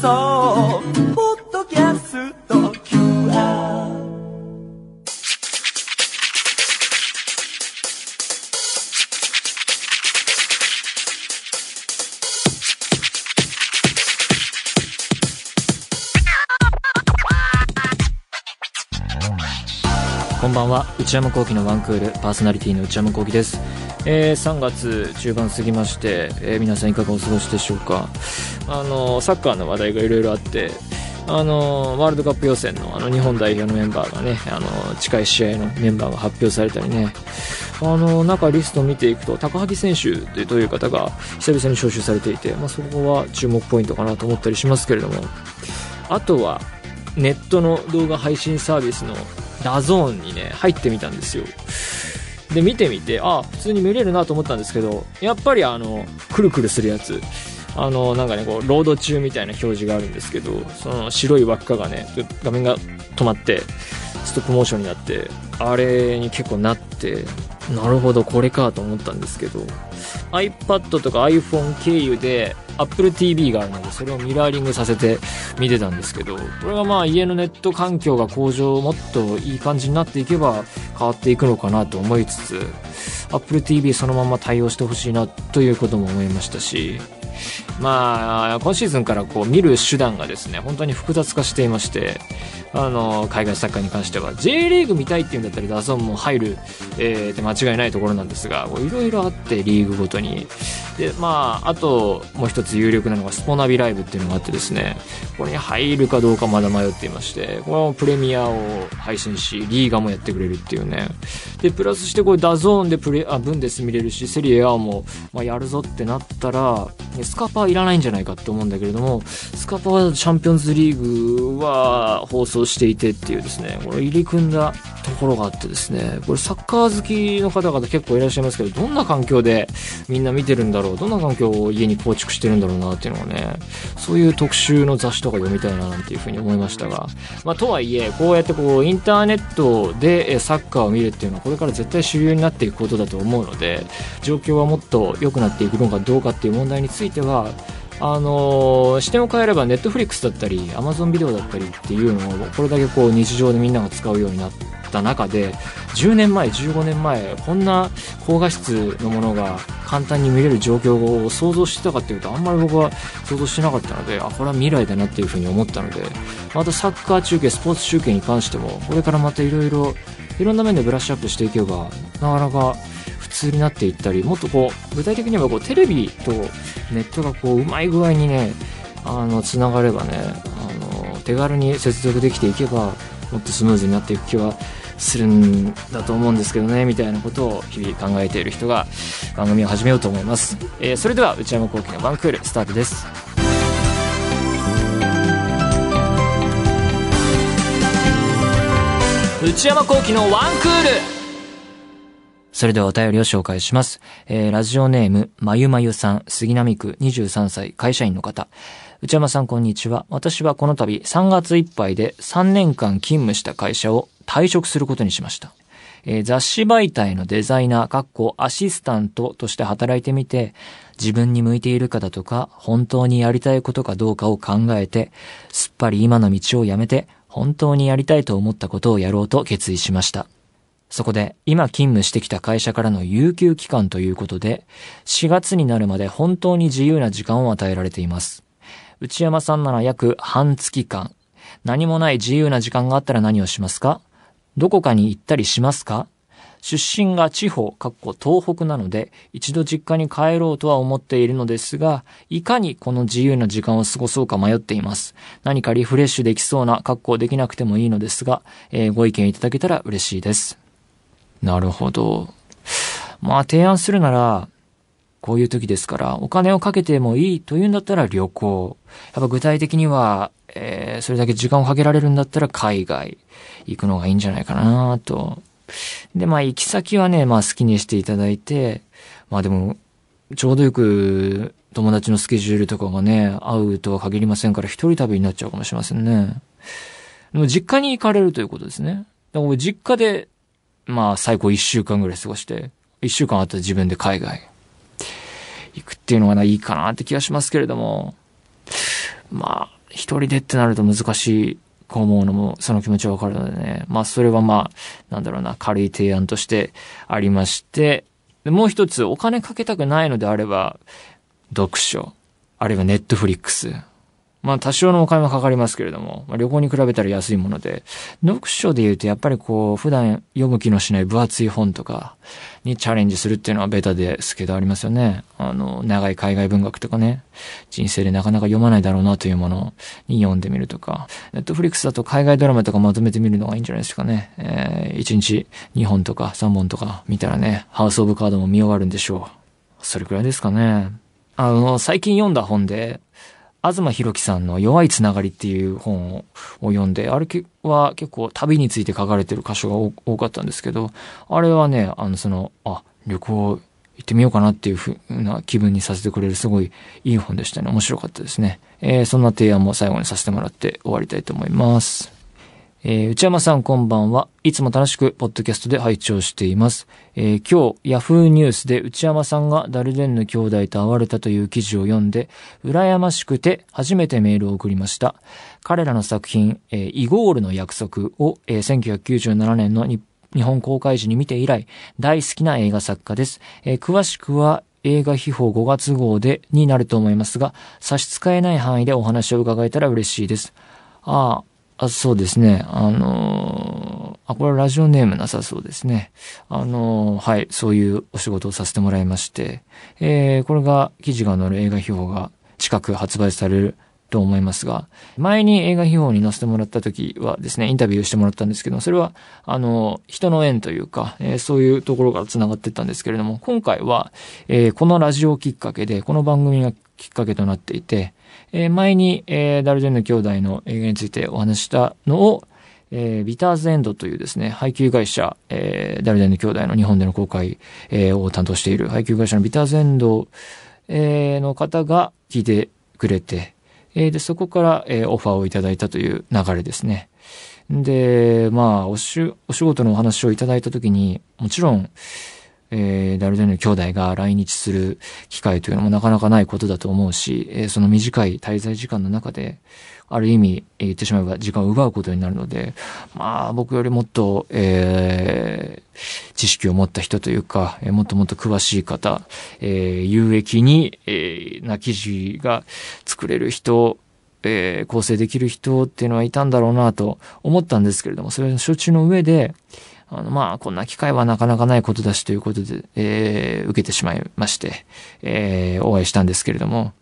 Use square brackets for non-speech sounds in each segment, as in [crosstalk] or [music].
送ポッドキャスト QR こんばんは。内山聖輝のワンクールパーソナリティの内山聖輝です、えー3月中盤過ぎまして、えー皆さんいかがお過ごしでしょうか？あのサッカーの話題がいろいろあってあのワールドカップ予選のあの日本代表のメンバーがねあの近い試合のメンバーが発表されたりね。あの中リストを見ていくと高萩選手という方が久々に招集されていて、まあ、そこは注目ポイントかなと思ったりしますけれども。あとはネットの動画配信サービスの DAZN にね入ってみたんですよ。で見てみてあ普通に見れるなと思ったんですけどやっぱりあのくるくるするやつ。あのなんかねこうロード中みたいな表示があるんですけどその白い輪っかがね画面が止まってストップモーションになってあれに結構なってなるほどこれかと思ったんですけど iPad とか iPhone 経由で Apple TV があるのでそれをミラーリングさせて見てたんですけどこれがまあ家のネット環境が向上もっといい感じになっていけば変わっていくのかなと思いつつ Apple TV そのまま対応してほしいなということも思いましたしまあ今シーズンからこう見る手段がですね本当に複雑化していましてあの海外サッカーに関しては J リーグ見たいっていうんだったらダゾンも入る、えー、って間違いないところなんですがいろいろあってリーグごとに。でまああともう一つ有力なのがスポナビライブっていうのがあってですねこれに入るかどうかまだ迷っていましてこれもプレミアを配信しリーガもやってくれるっていうね。でプラスしてこれ DAZN でプレあブンデス見れるしセリエ A も、まあ、やるぞってなったらスカパーいらないんじゃないかって思うんだけれどもスカパーはチャンピオンズリーグは放送していてっていうですねこれ入り組んだところがあってですねこれサッカー好きの方々結構いらっしゃいますけどどんな環境でみんな見てるんだろうどんな環境を家に構築してるんだろうなっていうのがねそういう特集の雑誌とか読みたいななんていうふうに思いましたが、まあ、とはいえこうやってこうインターネットでサッカーを見るっていうのはこれから絶対主流になっていくことだと思うので状況はもっと良くなっていくのかどうかっていう問題についてはあのー視点を変えればネットフリックスだったり Amazon ビデオだったりっていうのをこれだけこう日常でみんなが使うようになってた中で10年前15年前こんな高画質のものが簡単に見れる状況を想像してたかっていうとあんまり僕は想像してなかったのであこれは未来だなっていうふうに思ったのでまたサッカー中継スポーツ中継に関してもこれからまたいろいろいろんな面でブラッシュアップしていけばなかなか普通になっていったりもっとこう具体的にはこうテレビとネットがこううまい具合にねあのつながればねあの手軽に接続できていけばもっとスムーズになっていく気はするんだと思うんですけどねみたいなことを日々考えている人が番組を始めようと思います、えーそれでは内山昂輝のワンクールスタートです内山昂輝のワンクールそれではお便りを紹介します。えー、ラジオネーム、まゆまゆさん、杉並区23歳、会社員の方。内山さん、こんにちは。私はこの度、3月いっぱいで3年間勤務した会社を退職することにしました。えー雑誌媒体のデザイナー、かっこアシスタントとして働いてみて、自分に向いているかだとか、本当にやりたいことかどうかを考えて、すっぱり今の道をやめて、本当にやりたいと思ったことをやろうと決意しました。そこで、今勤務してきた会社からの有給期間ということで、4月になるまで本当に自由な時間を与えられています。内山さんなら約半月間。何もない自由な時間があったら何をしますか？どこかに行ったりしますか？出身が地方、かっこ東北なので、一度実家に帰ろうとは思っているのですが、いかにこの自由な時間を過ごそうか迷っています。何かリフレッシュできそうな格好できなくてもいいのですが、えーご意見いただけたら嬉しいです。なるほど。まあ提案するなら、こういう時ですから、お金をかけてもいいというんだったら旅行。やっぱ具体的には、えーそれだけ時間をかけられるんだったら海外行くのがいいんじゃないかなと。で、まあ行き先はね、まあ好きにしていただいて、まあでも、ちょうどよく友達のスケジュールとかがね、合うとは限りませんから一人旅になっちゃうかもしれませんね。でも実家に行かれるということですね。だから実家で、まあ最高一週間ぐらい過ごして、一週間あったら自分で海外行くっていうのがないいかなって気がしますけれども、まあ、一人でってなると難しいこう思うのも、その気持ちはわかるのでね。まあ、それはまあ、なんだろうな、軽い提案としてありまして、でもう一つ、お金かけたくないのであれば、読書、あるいはネットフリックス。まあ多少のお金はかかりますけれども、まあ、旅行に比べたら安いもので、読書で言うとやっぱりこう、普段読む気のしない分厚い本とかにチャレンジするっていうのはベタですけどありますよね。あの、長い海外文学とかね、人生でなかなか読まないだろうなというものに読んでみるとか、ネットフリックスだと海外ドラマとかまとめてみるのがいいんじゃないですかね。えー、1日2本とか3本とか見たらね、ハウスオブカードも見終わるんでしょう。それくらいですかね。あの、最近読んだ本で、東博樹さんの弱いつながりっていう本を読んで、あれは結構旅について書かれてる箇所が多かったんですけど、あれはね、あの、その、あ、旅行行ってみようかなっていうふうな気分にさせてくれるすごいいい本でしたね。面白かったですね。えー、そんな提案も最後にさせてもらって終わりたいと思います。えー、内山さんこんばんは。いつも楽しくポッドキャストで拝聴しています。えー、今日、ヤフーニュースで内山さんがダルデンヌ兄弟と会われたという記事を読んで、羨ましくて初めてメールを送りました。彼らの作品、えー、イゴールの約束を、えー、1997年の日本公開時に見て以来、大好きな映画作家です。えー、詳しくは、映画秘宝5月号で、になると思いますが、差し支えない範囲でお話を伺えたら嬉しいです。ああ、あ、そうですね。あのー、あ、これはラジオネームなさそうですね。あのー、はい、そういうお仕事をさせてもらいまして、えー、これが、記事が載る映画秘宝が近く発売されると思いますが、前に映画秘宝に載せてもらった時はですね、インタビューしてもらったんですけど、それは、あの、人の縁というか、えー、そういうところから繋がってったんですけれども、今回は、えー、このラジオきっかけで、この番組がきっかけとなっていて、えー、前に、えー、ダルジェンヌ兄弟の映画についてお話したのを、えー、ビターズエンドというですね、配給会社、えー、ダルジェンヌ兄弟の日本での公開、えー、を担当している配給会社のビターズエンド、えー、の方が聞いてくれて、えー、で、そこから、えー、オファーをいただいたという流れですね。で、まあ、おし、お仕事のお話をいただいたときに、もちろん、えー、ダルデンヌ兄弟が来日する機会というのもなかなかないことだと思うし、えー、その短い滞在時間の中で、ある意味、えー、言ってしまえば時間を奪うことになるので、まあ、僕よりもっと、えー、知識を持った人というか、えー、もっともっと詳しい方、えー、有益に、えー、な記事が作れる人、えー、構成できる人っていうのはいたんだろうなと思ったんですけれども、それの承知の上で、あの、まあ、こんな機会はなかなかないことだしということで、えー、受けてしまいまして、えー、お会いしたんですけれども、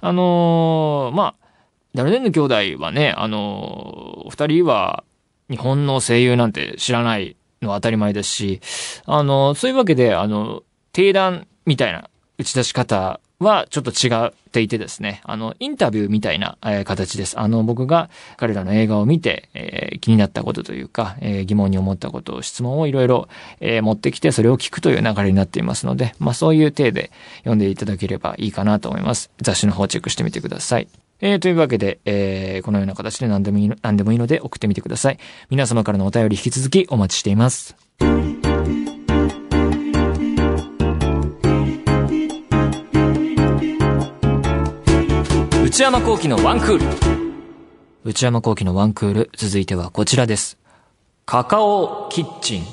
あのー、まあ、ダルデンヌ兄弟はね、あのー、二人は日本の声優なんて知らないのは当たり前ですし、あのー、そういうわけで、あの、定談みたいな打ち出し方はちょっと違っていてですね、あの、インタビューみたいな、えー、形です。あの、僕が彼らの映画を見て、えー、気になったことというか、えー、疑問に思ったことを、質問をいろいろ、え、持ってきて、それを聞くという流れになっていますので、まあそういう体で読んでいただければいいかなと思います。雑誌の方をチェックしてみてください。えー、というわけで、え、このような形で何でもいいの、何でもいいので送ってみてください。皆様からのお便り引き続きお待ちしています。内山幸喜のワンクール。内山幸喜のワンクール、続いてはこちらです。カカオキッチン。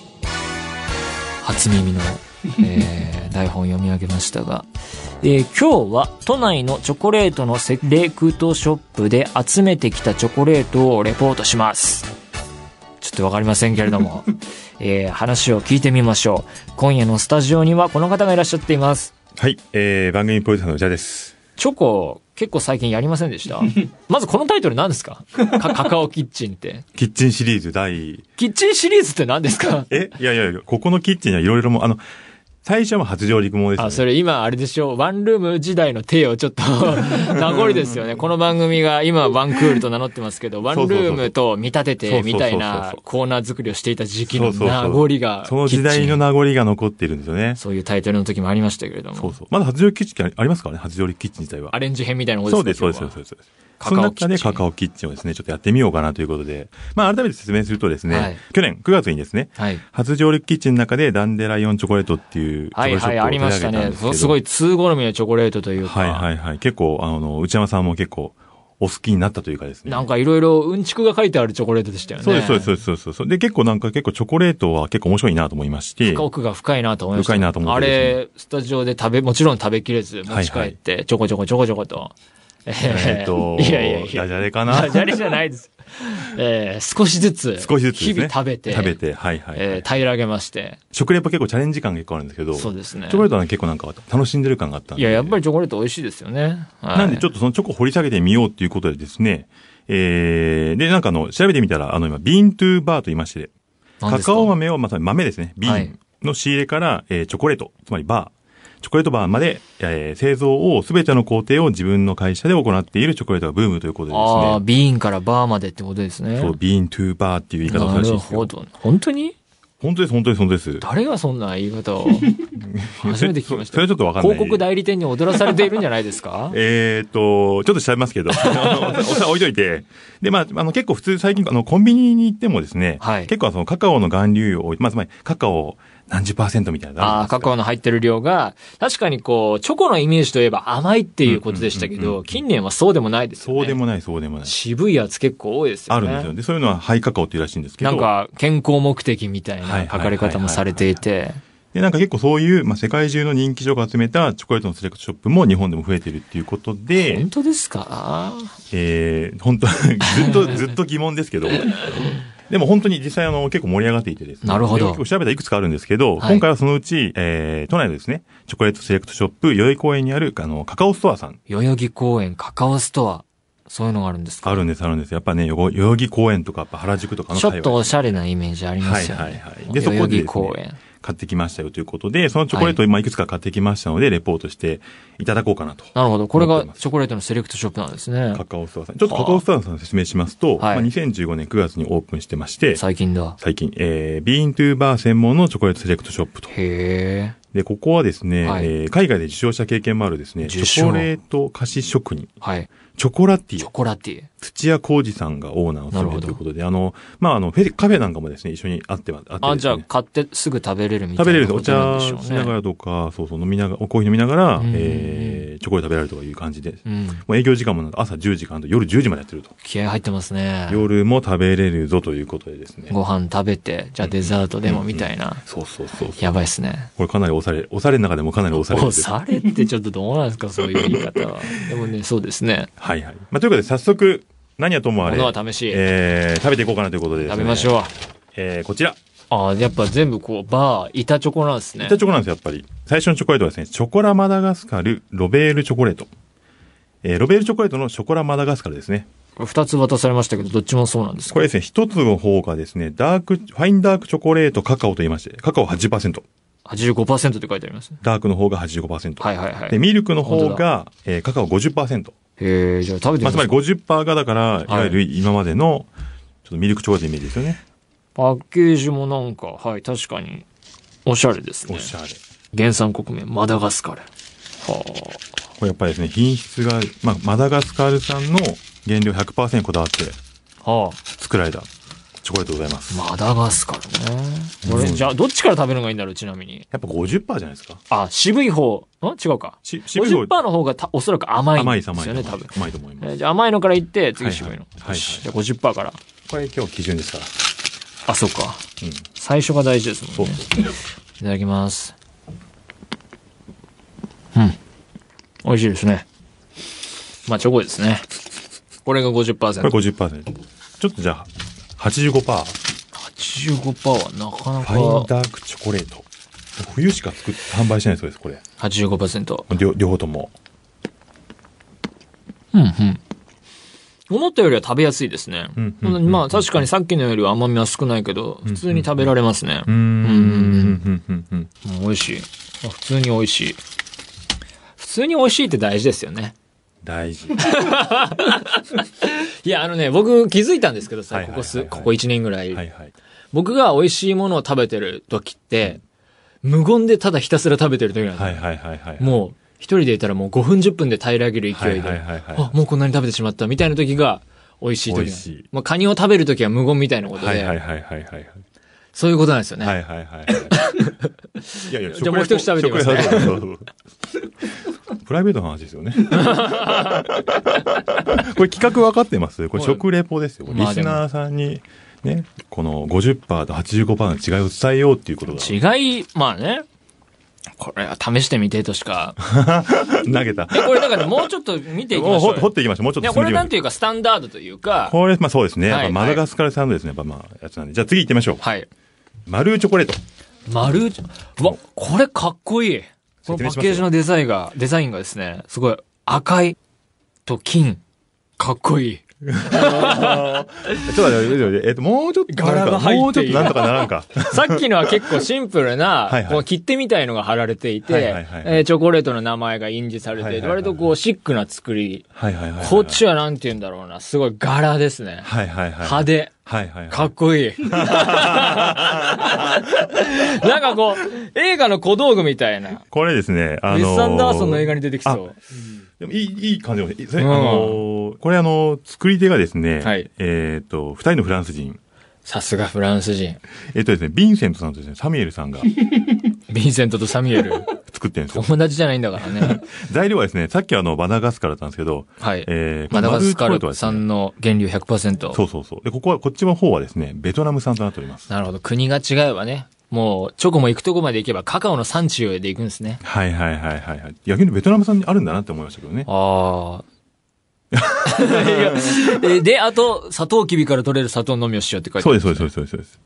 初耳の、[laughs] えー、台本を読み上げましたが、えー、今日は都内のチョコレートのセレクトショップで集めてきたチョコレートをレポートします。ちょっとわかりませんけれども、[laughs] えー、話を聞いてみましょう。今夜のスタジオにはこの方がいらっしゃっています。はい、えー、番組プロデューサーの宇田です。チョコ、結構最近やりませんでした？[laughs] まずこのタイトル何ですか？かカカオキッチンって。キッチンシリーズ第、キッチンシリーズって何ですか？えいやいやいや、ここのキッチンにはいろいろも、あの、最初は初上陸ものですよね。あ、それ今あれでしょ？ワンルーム時代の手をちょっと [laughs] 名残ですよね。この番組が今ワンクールと名乗ってますけど、ワンルームと見立ててみたいなコーナー作りをしていた時期の名残が。その時代の名残が残っているんですよね。そういうタイトルの時もありましたけれども。そうそう。まだ初上陸キッチンありますからね、初上陸キッチン自体は。アレンジ編みたいなことですそうです、そうです、そうです。その中でカカオキッチンをですね、ちょっとやってみようかなということで、まあ改めて説明するとですね、はい、去年9月にですね、はい、初上陸キッチンの中でダンデライオンチョコレートっていうチョコレートショップをはいはい、ありましたね。すごい通好みのチョコレートというか。はいはいはい。結構、あの、内山さんも結構お好きになったというかですね。なんかいろいろうんちくが書いてあるチョコレートでしたよね。そうです、そうです、そうですそうで結構なんか結構チョコレートは結構面白いなと思いまして。奥が深いなと思いました。深いなと思ってねれ、スタジオで食べ、もちろん食べきれず持ち帰って、ちょこちょこちょこちょこと。えっと、いやいやいや。ダジャレかなダジャレじゃないです。[laughs] えー少しずつ、少しずつ。日々食べて、食べて、はいはい、はいえー平らげまして。食レポ結構チャレンジ感が結構あるんですけど、そうですねチョコレートはね結構なんか楽しんでる感があったんで。いや、やっぱりチョコレート美味しいですよね。はいなんでちょっとそのチョコを掘り下げてみようっていうことでですね、えー、で、なんかあの、調べてみたら、あの今、ビーントゥーバーと言いまして、カカオ豆を、また豆ですね、ビはいーンの仕入れから、えーチョコレート、つまりバー、チョコレートバーまで、えー製造を、すべての工程を自分の会社で行っているチョコレートがブームということでですああ、ね、ビーンからバーまでってことですね。そう、ビーントゥーバーっていう言い方をするならしいですよ。るほど。本当に？本当です、本当です、本当です。誰がそんな言い方を？[laughs] 初めて聞きました。それはちょっとわかんない広告代理店に踊らされているんじゃないですか？えーっと、ちょっと調べますけど、あ [laughs] のおさ置いといて。で、まあ、あの、結構普通最近、あの、コンビニに行ってもですね、はい結構そのカカオの含有を、まあ、つまりカカオ何十パーセントみたいなのああ、カカオの入ってる量が、確かにこう、チョコのイメージといえば甘いっていうことでしたけど、近年はそうでもないですよね。そうでもない、そうでもない。渋いやつ結構多いですよね。あるんですよ。で、そういうのはハイカカオっていうらしいんですけど。なんか、健康目的みたいな書かれ方もされていて。で、なんか結構そういう、まあ、世界中の人気商が集めたチョコレートのセレクトショップも日本でも増えてるっていうことで本、当ですか？えー、本当 [laughs] ずっと、ずっと疑問ですけど、でも本当に実際あの結構盛り上がっていてですね。なるほどで結構調べたらいくつかあるんですけど、はい今回はそのうち、えー、都内のですね、チョコレートセレクトショップ、代々木公園にある、あの、カカオストアさん。代々木公園カカオストア。そういうのがあるんですか？あるんです、あるんです。やっぱね、代々木公園とか、やっぱ原宿とかのちょっとおしゃゃれなイメージありますよね。はいはいはいでそこで代々木公園。買ってきましたよということで、そのチョコレートを今いくつか買ってきましたので、レポートしていただこうかなと。なるほど。これがチョコレートのセレクトショップなんですねカ。カオストアさん。ちょっとカカオストアさん説明しますと、はいまあ、2015年9月にオープンしてまして、最近だ。最近、えー、ビーントゥーバー専門のチョコレートセレクトショップと。へえ。で、ここはですね、はいえー海外で受賞した経験もあるですね、チョコレート菓子職人、はい。チョコラティチョコラティ。土屋浩二さんがオーナーを務めるということで、あの、まあ、あの、フェカフェなんかもですね、一緒に会っては、会ってねじゃあ買ってすぐ食べれるみたい食べれるお茶でしながらとか、そうそう、飲みながら、おコーヒー飲みながらうん、えー、チョコレート食べられるとかいう感じで、うん。もう営業時間もなんか朝10時間と夜10時までやってると。気合入ってますね。夜も食べれるぞということでですね。ご飯食べて、じゃあデザートでもみたいな。そうそうそうそう。やばいっすね。これかなり押され、押されの中でもかなり押されるおされってちょっとどうなんですか、そういう言い方は。でもね、そうですね。はいはい。まあ、ということで早速、何はともあれ、ものは試し。えー、食べていこうかなということでですね。食べましょう。えー、こちら。ああ、やっぱ全部こう、バー、板チョコなんですね。板チョコなんですよ、やっぱり。最初のチョコレートはですね、チョコラマダガスカル、ロベールチョコレート。えー、ロベールチョコレートのショコラマダガスカルですね。二つ渡されましたけど、どっちもそうなんですか？これですね、一つの方がですね、ダーク、ファインダークチョコレートカカオと言いまして、カカオ80%。85%って書いてあります。ダークの方が85%。はいはいはい。で、ミルクの方が、えー、カカオ50%。へえ、じゃあ食べてみまあ、つまりますか？50%がだから、いわゆる今までの、ちょっとミルクチョコレートのイメージですよね。パッケージもなんか、はい、確かに、おしゃれですねお。しゃれ。原産国名、マダガスカル。はこれやっぱりですね、品質が、まあ、マダガスカル産の原料100%こだわってあ。は作られたチョコレートでございます。あ。マダガスカルね。これ、じゃあ、どっちから食べるのがいいんだろう、ちなみに。やっぱ50%じゃないですか。あ、渋い方、ん？違うか。し渋い方50%の方がたおそらく甘いん甘いですよね、多分。甘いと思います。えーじゃあ甘いのからいって、次渋いの。はいはいじゃあ50%から。これ今日基準ですから。あ、そうか。うん。最初が大事ですもんね。そうそう。いただきます。うん。美味しいですね。まあ、チョコですね。これが50%。これ50%。ちょっとじゃあ、85%。85%はなかなファインかダークチョコレート。冬しか作って販売してないそうです、これ。85%。両両方とも。うんうん。思ったよりは食べやすいですね。うんうんうんまあ確かにさっきのよりは甘みは少ないけど、普通に食べられますね。うーん。うん、うん、うん、うん。うん美味しい。あ普通に美味しい。普通に美味しいって大事ですよね。大事。[laughs] いや、あのね、僕気づいたんですけどさ、ここす、ここ1年ぐらい。はいはい。僕が美味しいものを食べてる時って、無言でただひたすら食べてる時なんですよ。はいはいはいはい。もう、一人でいたらもう5分10分で平らげる勢いで、あ、もうこんなに食べてしまったみたいな時が美味しい時しいまあ、カニを食べる時は無言みたいなことで、はいはいはいはいはい。そういうことなんですよね。はいはいはいはい。[laughs] いやいや、じゃあもう一口食べてみますね食レポ食レポプライベートの話ですよね。[laughs] これ企画分かってます？これ食レポですよ。まあリスナーさんに、ね、この50%と85%の違いを伝えようっていうことが。違い、まあね。これは試してみてとしか。[laughs] 投げた。え、これだからもうちょっと見ていきましょうよ。掘っていきましょう。もうちょっとこれなんていうかスタンダードというか、これ、まあそうですね。はいやっぱマダガスカルサンドですね。やっぱまあ、やつなんで。じゃあ次行ってみましょう。はい。マルーチョコレート。丸打ち、うわ、これかっこいい。このパッケージのデザインが、デザインがですね、すごい赤いと金。かっこいい。ちょっと待って、えっと、もうちょっと柄が入っもうちょっとなんとかならんか。[laughs] さっきのは結構シンプルな、[laughs] はいはいこう切手みたいのが貼られていて、はいはいはいえーチョコレートの名前が印字されていて、はいはいはい割とこうシックな作り。はいはいはいはい。こっちはなんて言うんだろうな、すごい柄ですね。はいはいはい。派手。はいはいはい。かっこいい。[laughs] なんかこう、映画の小道具みたいな。これですね、あのウェス・アンダーソンの映画に出てきそう。でもいい、いい感じの、それうんあのーこれあの、作り手がですね、はいえっ、と、二人のフランス人。さすがフランス人。えっ、とですね、ヴィンセントさんとですね、サミュエルさんが [laughs] ヴィンセントとサミュエル？作ってるんですよ。友達じゃないんだからね。[laughs] 材料はですね、さっきはあの、バナガスカルだったんですけど、はい。えー、マダガスカル産の原料100%。そうそうそう。で、ここは、こっちの方はですね、ベトナム産となっております。なるほど。国が違えばね。もう、チョコも行くとこまで行けばカカオの産地で行くんですね。はいはいはいはいはい。逆にベトナム産にあるんだなって思いましたけどね。ああ。えで、あと、砂糖きびから取れる砂糖のみをしようって書いてあるそうです、そうです、そうです、そうです。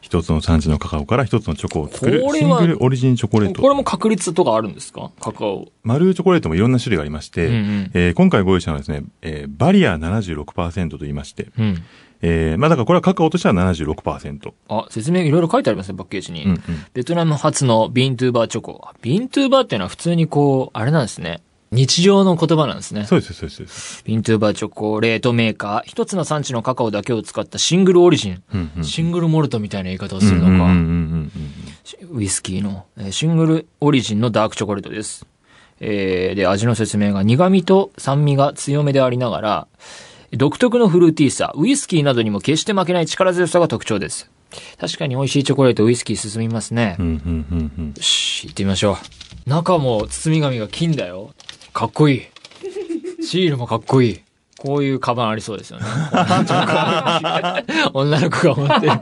一つの産地のカカオから一つのチョコを作るこれはシングルオリジンチョコレート。これも確率とかあるんですか？カカオ。マルーチョコレートもいろんな種類がありまして、うんうんえー今回ご用意したのはですね、えーバリア76%と言いまして、うん。えーまあだからこれはカカオとしては76%。あ、説明いろいろ書いてありますね、パッケージに。うんうんベトナム初のビントゥーバーチョコ。ビントゥーバーっていうのは普通にこう、あれなんですね。日常の言葉なんですね。そうです、そうです。ビントゥーバーチョコレートメーカー。一つの産地のカカオだけを使ったシングルオリジン。うんうんシングルモルトみたいな言い方をするのか。ウイスキーの、えーシングルオリジンのダークチョコレートです。えーで、味の説明が苦味と酸味が強めでありながら、独特のフルーティーさ、ウイスキーなどにも決して負けない力強さが特徴です。確かに美味しいチョコレート、ウイスキー進みますね。うんうんうんうんよし、行ってみましょう。中も包み紙が金だよ。かっこいい。シールもかっこいい。こういうカバンありそうですよね。[laughs] 女の子が持ってる。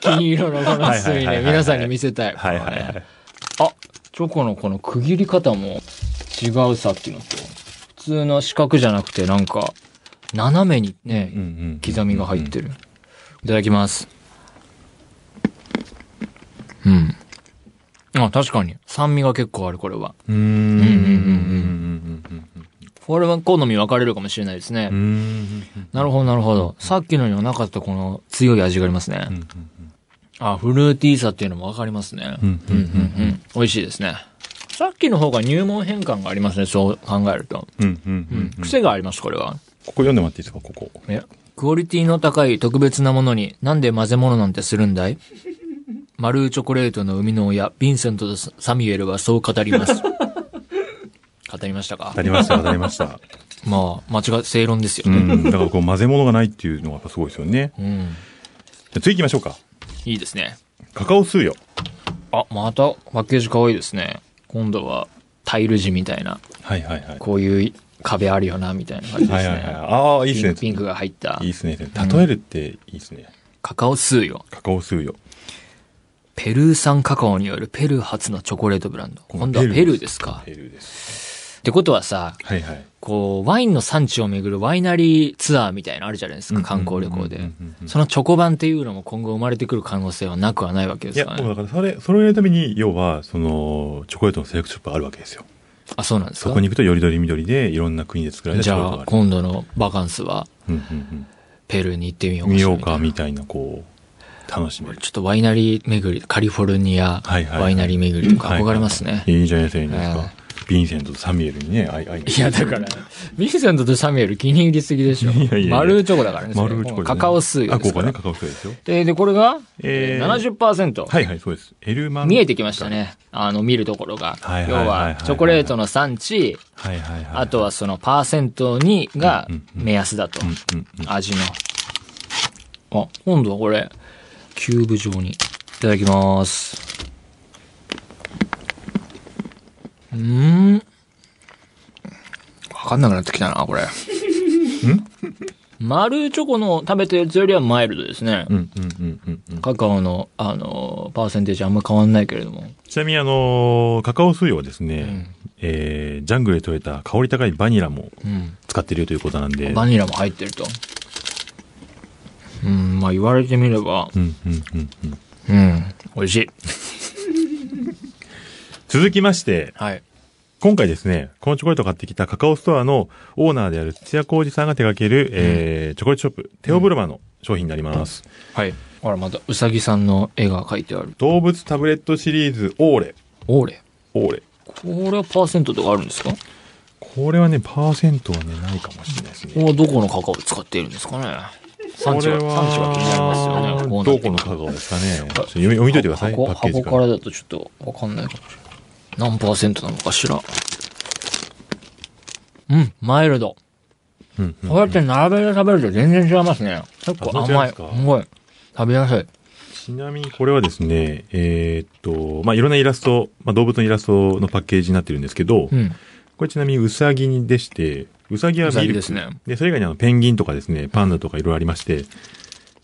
金色のこの包みね、皆さんに見せたい。はいはいはい。あ、チョコのこの区切り方も違うさっきのと。普通の四角じゃなくてなんか、斜めにね、うんうん刻みが入ってる。いただきます。うん。あ、確かに。酸味が結構ある、これは。うーん。うんうんうんうんこれは好み分かれるかもしれないですね。うんうんうんなるほど、なるほど。さっきのにはなかったこの強い味がありますね。うんうんあ、フルーティーさっていうのも分かりますね。うんうんうんうん。美味しいですね。さっきの方が入門変換がありますね、そう考えると。うんうんうんうん癖があります、これは。ここ読んでもらっていいですか、ここ。えクオリティの高い特別なものになんで混ぜ物なんてするんだい？[laughs] マルーチョコレートの生みの親、ヴィンセントとサミュエルはそう語ります。語りましたか？当たりました、当たりました。[laughs] まあ、間違い、正論ですよね。うん。だからこう混ぜ物がないっていうのがやっぱすごいですよね。うん。じゃあ次行きましょうか。いいですね。カカオスーヨ。あ、またパッケージ可愛いですね。今度はタイル地みたいな、はいはいはい。こういう壁あるよな、みたいな感じですね。はいはいはい。ああ、いいですねピンク。が入ったいいですね。例えるっていいですね。カカオスーよ。カカオスーヨ。ペルー産カカオによるペルー初のチョコレートブランド。今度はペルーですか。ペルーです。ってことはさ、はいはい。こう、ワインの産地を巡るワイナリーツアーみたいなのあるじゃないですか、観光旅行で。そのチョコ版っていうのも今後生まれてくる可能性はなくはないわけでいや、すかね。もうだからそれ、それをやるために、要は、その、チョコレートのセレクトショップがあるわけですよ。あ、そうなんですか？そこに行くと、よりどりみどりで、いろんな国で作られたチじゃあ、ョコレートがある。今度のバカンスは、ペルーに行ってみよう。うん見ようか、みみたいな、こう、楽しめる。ちょっとワイナリー巡り、カリフォルニア、はいはいはいワイナリー巡りとか憧れますね。いいじゃないですか、いいじゃないですはか。ヴィンセントとサミュエルにね、会い、にいや、だから、ヴィンセントとサミュエル気に入りすぎでしょ。いやいやマルーチョコだからね。マルーチョコカカオスーあ、ここね、カカオスーヨですよ。で、で、これが、えーえー、70%。はいはい、そうです。エルマン。見えてきました。ね。あの、見るところが。要はいはいはいはいは、チョコレートの産地、はいはいはい。あとはそのパーセントにが目安だと。うんうんうん。味の。あ、今度はこれ、キューブ状に。いただきます。うーん。かんなくなってきたな、これ。丸チョコの食べたやつよりはマイルドですね。うん、うん、うん、うんうん。カカオの、あの、パーセンテージあんま変わんないけれども。ちなみにあのーカカオ水はですね、んえー、ジャングルで採れた香り高いバニラもうん。使っているということなんで。バニラも入ってると。うん、まあ言われてみれば、うん、うん、うん、うん。うん、美味しい。続きまして、はい。今回ですね、このチョコレートを買ってきたカカオストアのオーナーである土屋浩二さんが手掛ける、えー、チョコレートショップ、テオブルマの商品になります。はい。ほら、また、うさぎさんの絵が描いてある。動物タブレットシリーズオーレ。オーレ？オーレ。これはパーセントとかあるんですか？これはね、パーセントはね、ないかもしれないですね。これはどこのカカオを使っているんですかね？産地は、産地は気になりますよね。どこのカカオですかね？読み読み解いてください。箱からだとちょっとわかんないかもしれない。何パーセントなのかしら。うん、マイルド。うんうんこうやって並べて食べると全然違いますね。結構甘い。ますごい。食べやすい。ちなみにこれはですね、えーっと、まあ、いろんなイラスト、まあ、動物のイラストのパッケージになってるんですけど、うん。これちなみにウサギでして、ウサギはミルですねで、それ以外にあのペンギンとかですね、パンダとかいろいろありまして、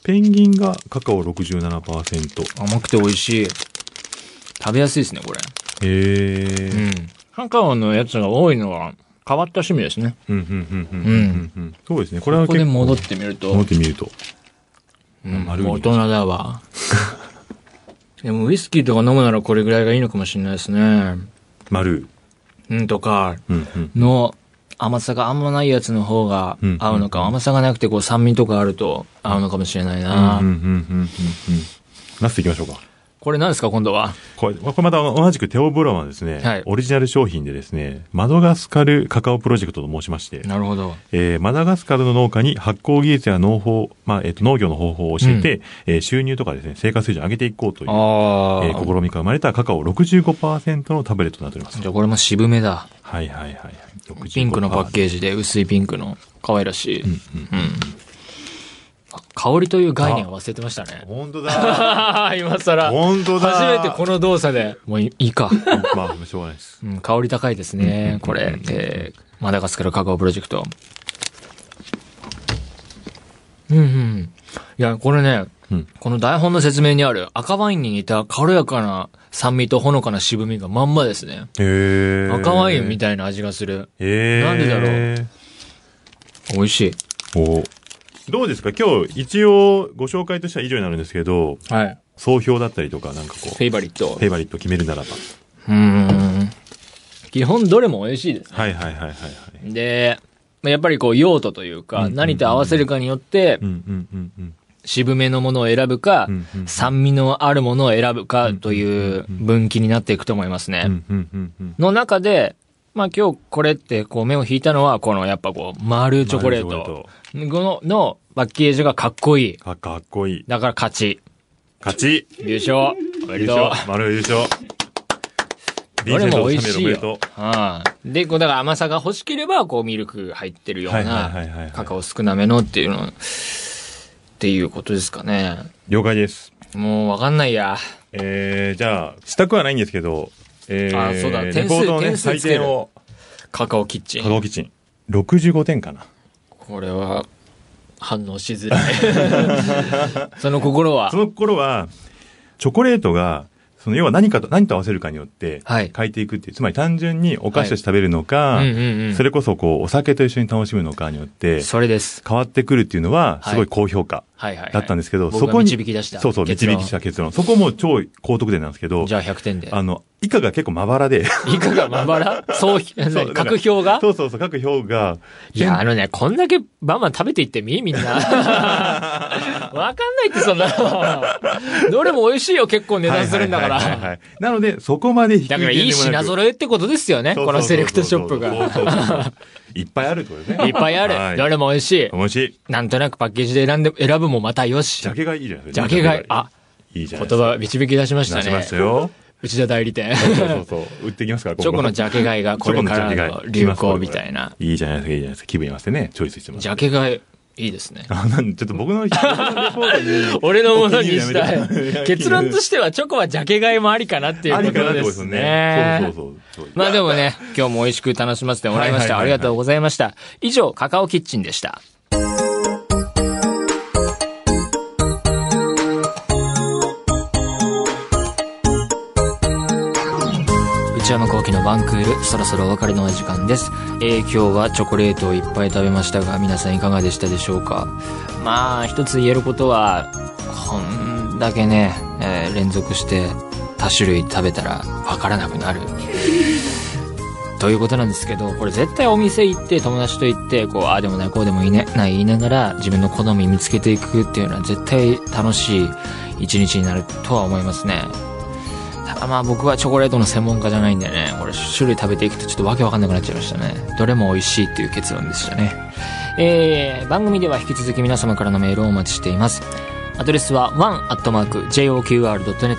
ペンギンがカカオ67%。甘くて美味しい。食べやすいですね、これ。へー。うん。カカオのやつが多いのは変わった趣味ですね。うん、うん、うん、うん。そうですね。これはここで戻ってみると戻っ、てみると。うん丸い大人だわ。[laughs] でもウイスキーとか飲むならこれぐらいがいいのかもしれないですね。丸。うんとか。の甘さがあんまないやつの方がうん合うのか、うん甘さがなくてこう酸味とかあると合うのかもしれないな。うん、うん、うん、うん、うん。ラストいきましょうか。これ何ですか今度は？これ、これまた同じくテオブロマンですね、はいオリジナル商品でですね、マドガスカルカカオプロジェクトと申しまして、なるほど。えーマダガスカルの農家に発酵技術や農法、まあ、えっ、と、農業の方法を教えて、えー収入とかですね、生活水準を上げていこうという、えー試みが生まれたカカオ65%のタブレットとなっております。じゃあこれも渋めだ。はいはいはいはい。ピンクのパッ。ケージで薄いピンクの可愛らしい。うんうんあ香りという概念を忘れてましたね。本当だ。[laughs] 今更。本当だ。初めてこの動作で。もういいいか。まあ、しょうがないです。うん、香り高いですね。これ。えー、マダガスカルカカオプロジェクト。うんうん。いや、これね、うんこの台本の説明にある赤ワインに似た軽やかな酸味とほのかな渋みがまんまですね。へー。赤ワインみたたいな味がする。えー。なんでだろ美味しい。おどうですか？今日、一応、ご紹介としては以上になるんですけど、はい。総評だったりとか、なんかこう、フェイバリットフ。ェイバリット決めるならば。うーん。基本どれも美味しいですね。はいはいはいはいはい。で、まあやっぱりこう用途というか、うんうんうん何と合わせるかによってう、んうんうんうん。渋めのものを選ぶかうんうん、酸味のあるものを選ぶかという分岐になっていくと思いますね。うんうんうんうん。の中で、まあ今日これってこう目を引いたのは、このやっぱこう、丸チョコレート。この、のパッケージがかっこいい。かかっこいい。だから勝ち。勝ち優勝。おめでとう。丸優勝どれも美味しいよ。はあ、で、こう、だから甘さが欲しければ、こう、ミルク入ってるような、いカカオ少なめのっていうの、っていうことですかね。了解です。もうわかんないや。えー、じゃあ、したくはないんですけど、えー、あそうだレ点数ね、点数採点を、カカオキッチン。カカオキッチン。65点かな。これは、反応しづらい。[laughs] その心は？そ、の頃は、チョコレートが、その要は何かと、何と合わせるかによってはい変えていくっていう、つまり単純にお菓子として食べるのか、うんうんうん。それこそこう、お酒と一緒に楽しむのかによって、それです。変わってくるっていうのは、すごい高評価はいはい、はい。だったんですけど、そこに、導き出した。そうそう、導きした結論。そこも超高得点なんですけどじ、ゃあ100点で。あの、以下が結構まばらで、いかがまばら？そう、[laughs] 各票が？そうそうそう、各票が、いや、あのね、こんだけバンバン食べていってみ？みんな。[laughs] わかんないって、そんなの。どれも美味しいよ、結構値段するんだかはいはいはいはら。いなので、そこまで低いだからいい品揃えってことですよね、このセレクトショップそうが。そうそうそういっぱいあるってことですね。いっぱいある。はいどれも美味しい。面白い。なんとなくパッケージで選んで、選ぶもまたよしジ。ャケがいいじゃないですか。ジャケ買い。あ、いいじゃないですか。言葉導き出しましたね出しまし。たよ。内田代理店。そうそうそう。売ってきますから、チョコのジャケ買いがこれからの流行みたいな。いいじゃないですか、いいじゃないですか。気分合わせてね、チョイスしてます。ジャケ買い。いいですね。[laughs] あ、なんちょっと僕の、[laughs] 僕のレポートに俺のものにしたい。[laughs] 結論としてはチョコはジャケ買いもありかなっていうことですすねね。。そうそうそう。まあでもね、今日も美味しく楽しませてもらいました。ありがとうございました。以上、カカオキッチンでした。内山幸喜のワンクール、そろそろお別れのお時間です。えー今日はチョコレートをいっぱい食べましたが、皆さんいかがでしたでしょうか？まあ、一つ言えることは、こんだけね、えー連続して多種類食べたらわからなくなる。[laughs] ということなんですけど、これ絶対お店行って友達と行って、こう、ああでもない、こうでもいいね、ない言いながら自分の好み見つけていくっていうのは絶対楽しい一日になるとは思いますね。あまあ僕はチョコレートの専門家じゃないんでね、これ種類食べていくとちょっとわけわかんなくなっちゃいましたね。どれも美味しいっていう結論でしたね。えー、番組では引き続き皆様からのメールをお待ちしています。アドレスは one.joqr.net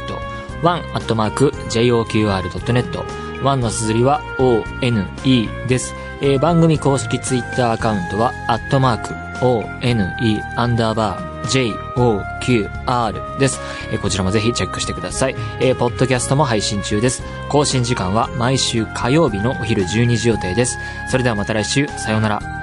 one.joqr.net 1の綴りは one です。えー番組公式ツイッターアカウントは、アットマーク、one アンダーバー joqr です。えーこちらもぜひチェックしてください。えーポッドキャストも配信中です。更新時間は毎週火曜日のお昼12時予定です。それではまた来週、さようなら。